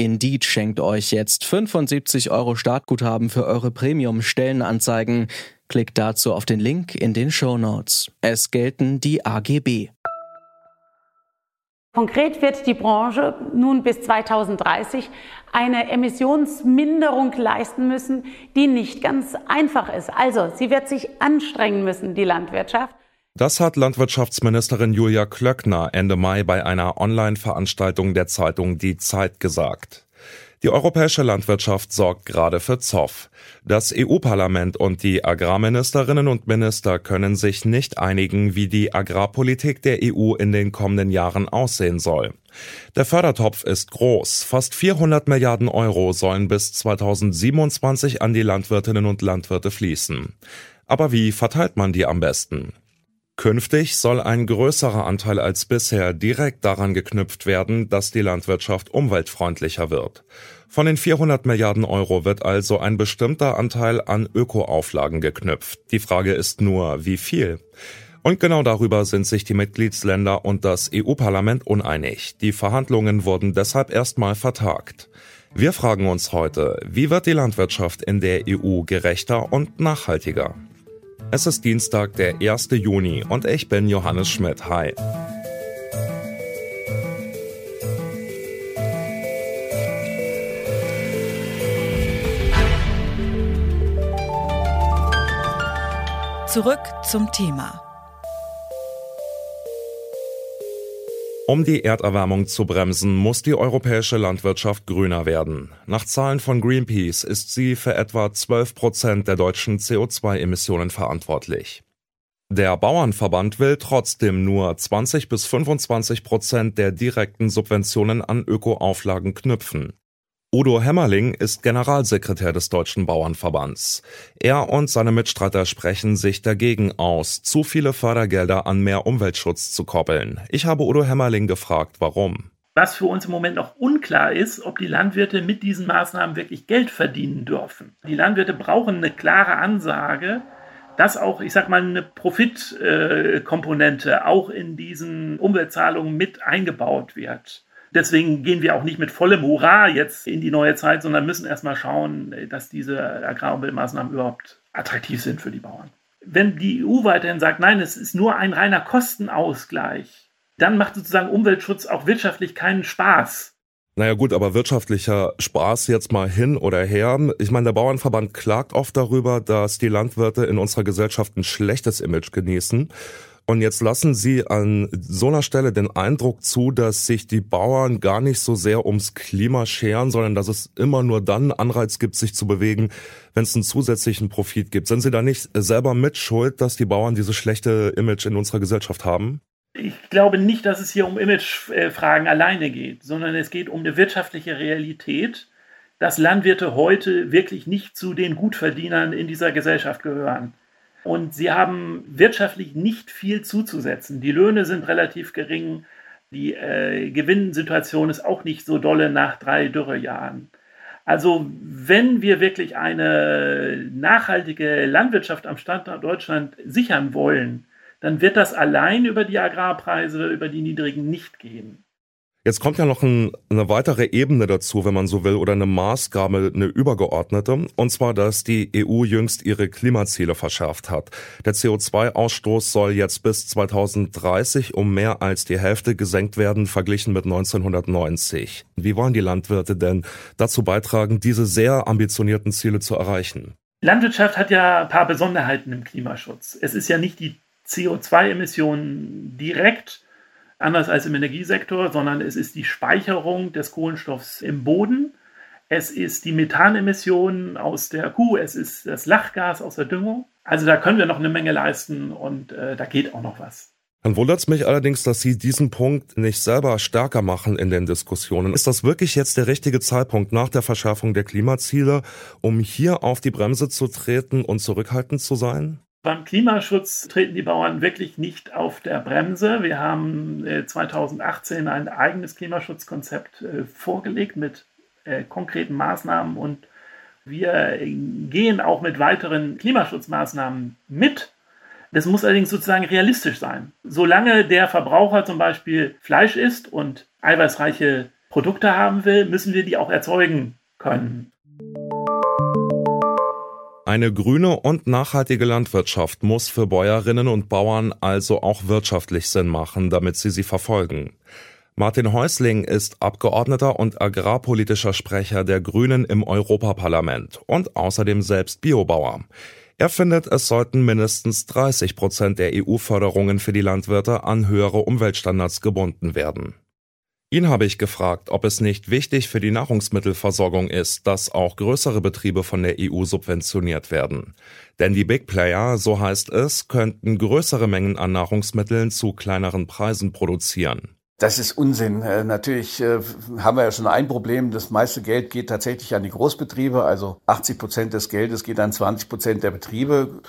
Indeed schenkt euch jetzt 75 Euro Startguthaben für eure Premium-Stellenanzeigen. Klickt dazu auf den Link in den Show Notes. Es gelten die AGB. Konkret wird die Branche nun bis 2030 eine Emissionsminderung leisten müssen, die nicht ganz einfach ist. Also, sie wird sich anstrengen müssen, die Landwirtschaft. Das hat Landwirtschaftsministerin Julia Klöckner Ende Mai bei einer Online-Veranstaltung der Zeitung Die Zeit gesagt. Die europäische Landwirtschaft sorgt gerade für Zoff. Das EU-Parlament und die Agrarministerinnen und Minister können sich nicht einigen, wie die Agrarpolitik der EU in den kommenden Jahren aussehen soll. Der Fördertopf ist groß. Fast 400 Milliarden Euro sollen bis 2027 an die Landwirtinnen und Landwirte fließen. Aber wie verteilt man die am besten? Künftig soll ein größerer Anteil als bisher direkt daran geknüpft werden, dass die Landwirtschaft umweltfreundlicher wird. Von den 400 Milliarden Euro wird also ein bestimmter Anteil an Ökoauflagen geknüpft. Die Frage ist nur, wie viel? Und genau darüber sind sich die Mitgliedsländer und das EU-Parlament uneinig. Die Verhandlungen wurden deshalb erstmal vertagt. Wir fragen uns heute, wie wird die Landwirtschaft in der EU gerechter und nachhaltiger? Es ist Dienstag, der 1. Juni und ich bin Johannes Schmidt. Hi. Zurück zum Thema. Um die Erderwärmung zu bremsen, muss die europäische Landwirtschaft grüner werden. Nach Zahlen von Greenpeace ist sie für etwa 12 Prozent der deutschen CO2-Emissionen verantwortlich. Der Bauernverband will trotzdem nur 20 bis 25 Prozent der direkten Subventionen an Ökoauflagen knüpfen. Udo Hämmerling ist Generalsekretär des Deutschen Bauernverbands. Er und seine Mitstreiter sprechen sich dagegen aus, zu viele Fördergelder an mehr Umweltschutz zu koppeln. Ich habe Udo Hämmerling gefragt, warum. Was für uns im Moment noch unklar ist, ob die Landwirte mit diesen Maßnahmen wirklich Geld verdienen dürfen. Die Landwirte brauchen eine klare Ansage, dass auch, ich sag mal, eine Profitkomponente auch in diesen Umweltzahlungen mit eingebaut wird. Deswegen gehen wir auch nicht mit vollem Hurra jetzt in die neue Zeit, sondern müssen erstmal schauen, dass diese Agrarumweltmaßnahmen überhaupt attraktiv sind für die Bauern. Wenn die EU weiterhin sagt, nein, es ist nur ein reiner Kostenausgleich, dann macht sozusagen Umweltschutz auch wirtschaftlich keinen Spaß. Naja gut, aber wirtschaftlicher Spaß jetzt mal hin oder her. Ich meine, der Bauernverband klagt oft darüber, dass die Landwirte in unserer Gesellschaft ein schlechtes Image genießen. Und jetzt lassen Sie an so einer Stelle den Eindruck zu, dass sich die Bauern gar nicht so sehr ums Klima scheren, sondern dass es immer nur dann Anreiz gibt, sich zu bewegen, wenn es einen zusätzlichen Profit gibt. Sind Sie da nicht selber mit schuld, dass die Bauern dieses schlechte Image in unserer Gesellschaft haben? Ich glaube nicht, dass es hier um Imagefragen alleine geht, sondern es geht um eine wirtschaftliche Realität, dass Landwirte heute wirklich nicht zu den Gutverdienern in dieser Gesellschaft gehören. Und sie haben wirtschaftlich nicht viel zuzusetzen. Die Löhne sind relativ gering. Die äh, Gewinnsituation ist auch nicht so dolle nach drei Dürrejahren. Also wenn wir wirklich eine nachhaltige Landwirtschaft am Standort Deutschland sichern wollen, dann wird das allein über die Agrarpreise, über die niedrigen nicht gehen. Jetzt kommt ja noch ein, eine weitere Ebene dazu, wenn man so will, oder eine Maßgabe, eine übergeordnete, und zwar, dass die EU jüngst ihre Klimaziele verschärft hat. Der CO2-Ausstoß soll jetzt bis 2030 um mehr als die Hälfte gesenkt werden, verglichen mit 1990. Wie wollen die Landwirte denn dazu beitragen, diese sehr ambitionierten Ziele zu erreichen? Landwirtschaft hat ja ein paar Besonderheiten im Klimaschutz. Es ist ja nicht die CO2-Emissionen direkt, anders als im Energiesektor, sondern es ist die Speicherung des Kohlenstoffs im Boden. Es ist die Methanemission aus der Kuh, es ist das Lachgas aus der Düngung. Also da können wir noch eine Menge leisten und äh, da geht auch noch was. Dann wundert es mich allerdings, dass Sie diesen Punkt nicht selber stärker machen in den Diskussionen. Ist das wirklich jetzt der richtige Zeitpunkt nach der Verschärfung der Klimaziele, um hier auf die Bremse zu treten und zurückhaltend zu sein? Beim Klimaschutz treten die Bauern wirklich nicht auf der Bremse. Wir haben 2018 äh, ein eigenes Klimaschutzkonzept äh, vorgelegt mit äh, konkreten Maßnahmen und wir gehen auch mit weiteren Klimaschutzmaßnahmen mit. Das muss allerdings sozusagen realistisch sein. Solange der Verbraucher zum Beispiel Fleisch isst und eiweißreiche Produkte haben will, müssen wir die auch erzeugen können. Eine grüne und nachhaltige Landwirtschaft muss für Bäuerinnen und Bauern also auch wirtschaftlich Sinn machen, damit sie sie verfolgen. Martin Häusling ist Abgeordneter und agrarpolitischer Sprecher der Grünen im Europaparlament und außerdem selbst Biobauer. Er findet, es sollten mindestens 30 Prozent der EU-Förderungen für die Landwirte an höhere Umweltstandards gebunden werden. Ihn habe ich gefragt, ob es nicht wichtig für die Nahrungsmittelversorgung ist, dass auch größere Betriebe von der EU subventioniert werden. Denn die Big Player, so heißt es, könnten größere Mengen an Nahrungsmitteln zu kleineren Preisen produzieren. Das ist Unsinn. Äh, natürlich äh, haben wir ja schon ein Problem. Das meiste Geld geht tatsächlich an die Großbetriebe. Also 80 Prozent des Geldes geht an 20 Prozent der Betriebe.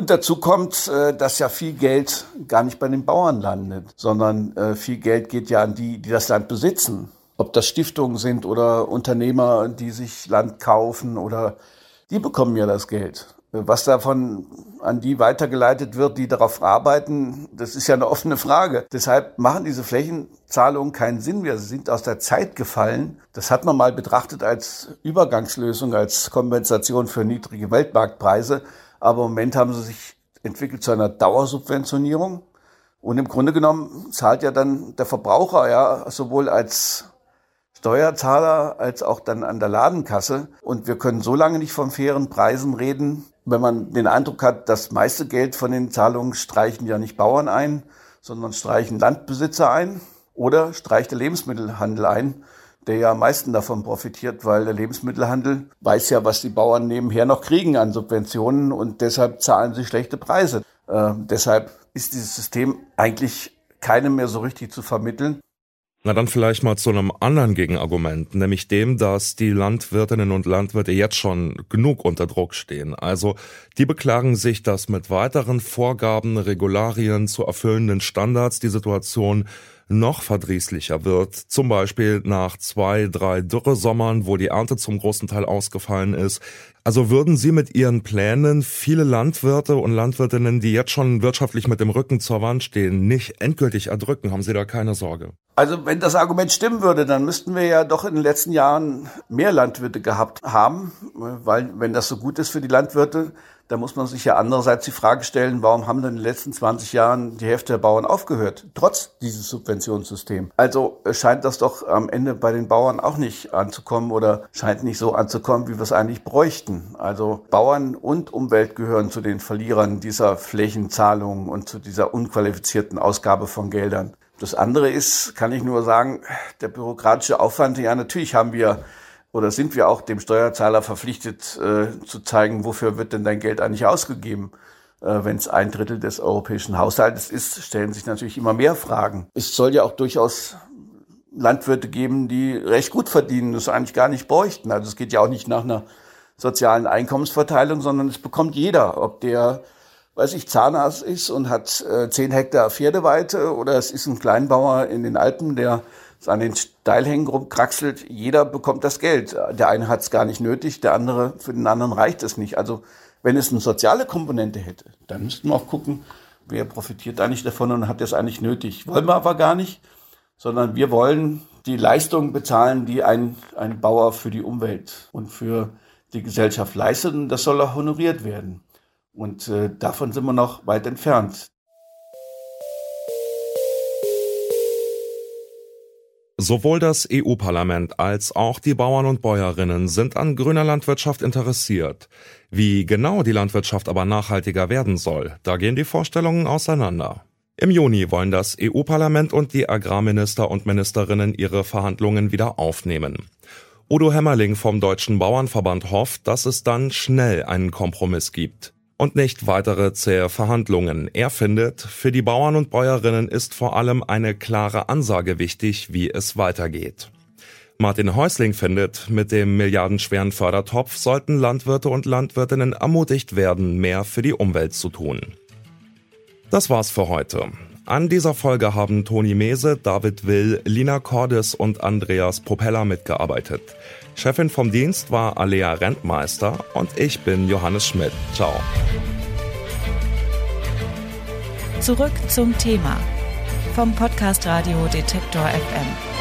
Und dazu kommt, äh, dass ja viel Geld gar nicht bei den Bauern landet, sondern äh, viel Geld geht ja an die, die das Land besitzen. Ob das Stiftungen sind oder Unternehmer, die sich Land kaufen oder die bekommen ja das Geld. Was davon an die weitergeleitet wird, die darauf arbeiten, das ist ja eine offene Frage. Deshalb machen diese Flächenzahlungen keinen Sinn mehr. Sie sind aus der Zeit gefallen. Das hat man mal betrachtet als Übergangslösung, als Kompensation für niedrige Weltmarktpreise. Aber im Moment haben sie sich entwickelt zu einer Dauersubventionierung. Und im Grunde genommen zahlt ja dann der Verbraucher ja sowohl als Steuerzahler als auch dann an der Ladenkasse. Und wir können so lange nicht von fairen Preisen reden, wenn man den Eindruck hat, das meiste Geld von den Zahlungen streichen ja nicht Bauern ein, sondern streichen Landbesitzer ein oder streicht der Lebensmittelhandel ein der ja am meisten davon profitiert, weil der Lebensmittelhandel weiß ja, was die Bauern nebenher noch kriegen an Subventionen und deshalb zahlen sie schlechte Preise. Äh, deshalb ist dieses System eigentlich keinem mehr so richtig zu vermitteln. Na dann vielleicht mal zu einem anderen Gegenargument, nämlich dem, dass die Landwirtinnen und Landwirte jetzt schon genug unter Druck stehen. Also die beklagen sich, dass mit weiteren Vorgaben, Regularien zu erfüllenden Standards die Situation noch verdrießlicher wird. Zum Beispiel nach zwei, drei Dürresommern, wo die Ernte zum großen Teil ausgefallen ist. Also würden Sie mit Ihren Plänen viele Landwirte und Landwirtinnen, die jetzt schon wirtschaftlich mit dem Rücken zur Wand stehen, nicht endgültig erdrücken? Haben Sie da keine Sorge? Also wenn das Argument stimmen würde, dann müssten wir ja doch in den letzten Jahren mehr Landwirte gehabt haben, weil wenn das so gut ist für die Landwirte, da muss man sich ja andererseits die Frage stellen, warum haben denn in den letzten 20 Jahren die Hälfte der Bauern aufgehört, trotz dieses Subventionssystems? Also scheint das doch am Ende bei den Bauern auch nicht anzukommen oder scheint nicht so anzukommen, wie wir es eigentlich bräuchten. Also Bauern und Umwelt gehören zu den Verlierern dieser Flächenzahlungen und zu dieser unqualifizierten Ausgabe von Geldern. Das andere ist, kann ich nur sagen, der bürokratische Aufwand. Ja, natürlich haben wir oder sind wir auch dem Steuerzahler verpflichtet äh, zu zeigen, wofür wird denn dein Geld eigentlich ausgegeben? Äh, Wenn es ein Drittel des europäischen Haushaltes ist, stellen sich natürlich immer mehr Fragen. Es soll ja auch durchaus Landwirte geben, die recht gut verdienen, das eigentlich gar nicht bräuchten. Also es geht ja auch nicht nach einer sozialen Einkommensverteilung, sondern es bekommt jeder, ob der, weiß ich, Zahnarzt ist und hat äh, zehn Hektar Pferdeweite oder es ist ein Kleinbauer in den Alpen, der an den Steilhängen rumkraxelt, jeder bekommt das Geld. Der eine hat es gar nicht nötig, der andere, für den anderen reicht es nicht. Also wenn es eine soziale Komponente hätte, dann müssten wir auch gucken, wer profitiert eigentlich davon und hat das eigentlich nötig. Wollen wir aber gar nicht, sondern wir wollen die Leistung bezahlen, die ein, ein Bauer für die Umwelt und für die Gesellschaft leistet und das soll auch honoriert werden. Und äh, davon sind wir noch weit entfernt. Sowohl das EU-Parlament als auch die Bauern und Bäuerinnen sind an grüner Landwirtschaft interessiert. Wie genau die Landwirtschaft aber nachhaltiger werden soll, da gehen die Vorstellungen auseinander. Im Juni wollen das EU-Parlament und die Agrarminister und Ministerinnen ihre Verhandlungen wieder aufnehmen. Udo Hämmerling vom Deutschen Bauernverband hofft, dass es dann schnell einen Kompromiss gibt und nicht weitere zähe Verhandlungen. Er findet, für die Bauern und Bäuerinnen ist vor allem eine klare Ansage wichtig, wie es weitergeht. Martin Häusling findet, mit dem milliardenschweren Fördertopf sollten Landwirte und Landwirtinnen ermutigt werden, mehr für die Umwelt zu tun. Das war's für heute. An dieser Folge haben Toni Mese, David Will, Lina Cordes und Andreas Propeller mitgearbeitet. Chefin vom Dienst war Alea Rentmeister und ich bin Johannes Schmidt. Ciao. Zurück zum Thema vom Podcast Radio Detektor FM.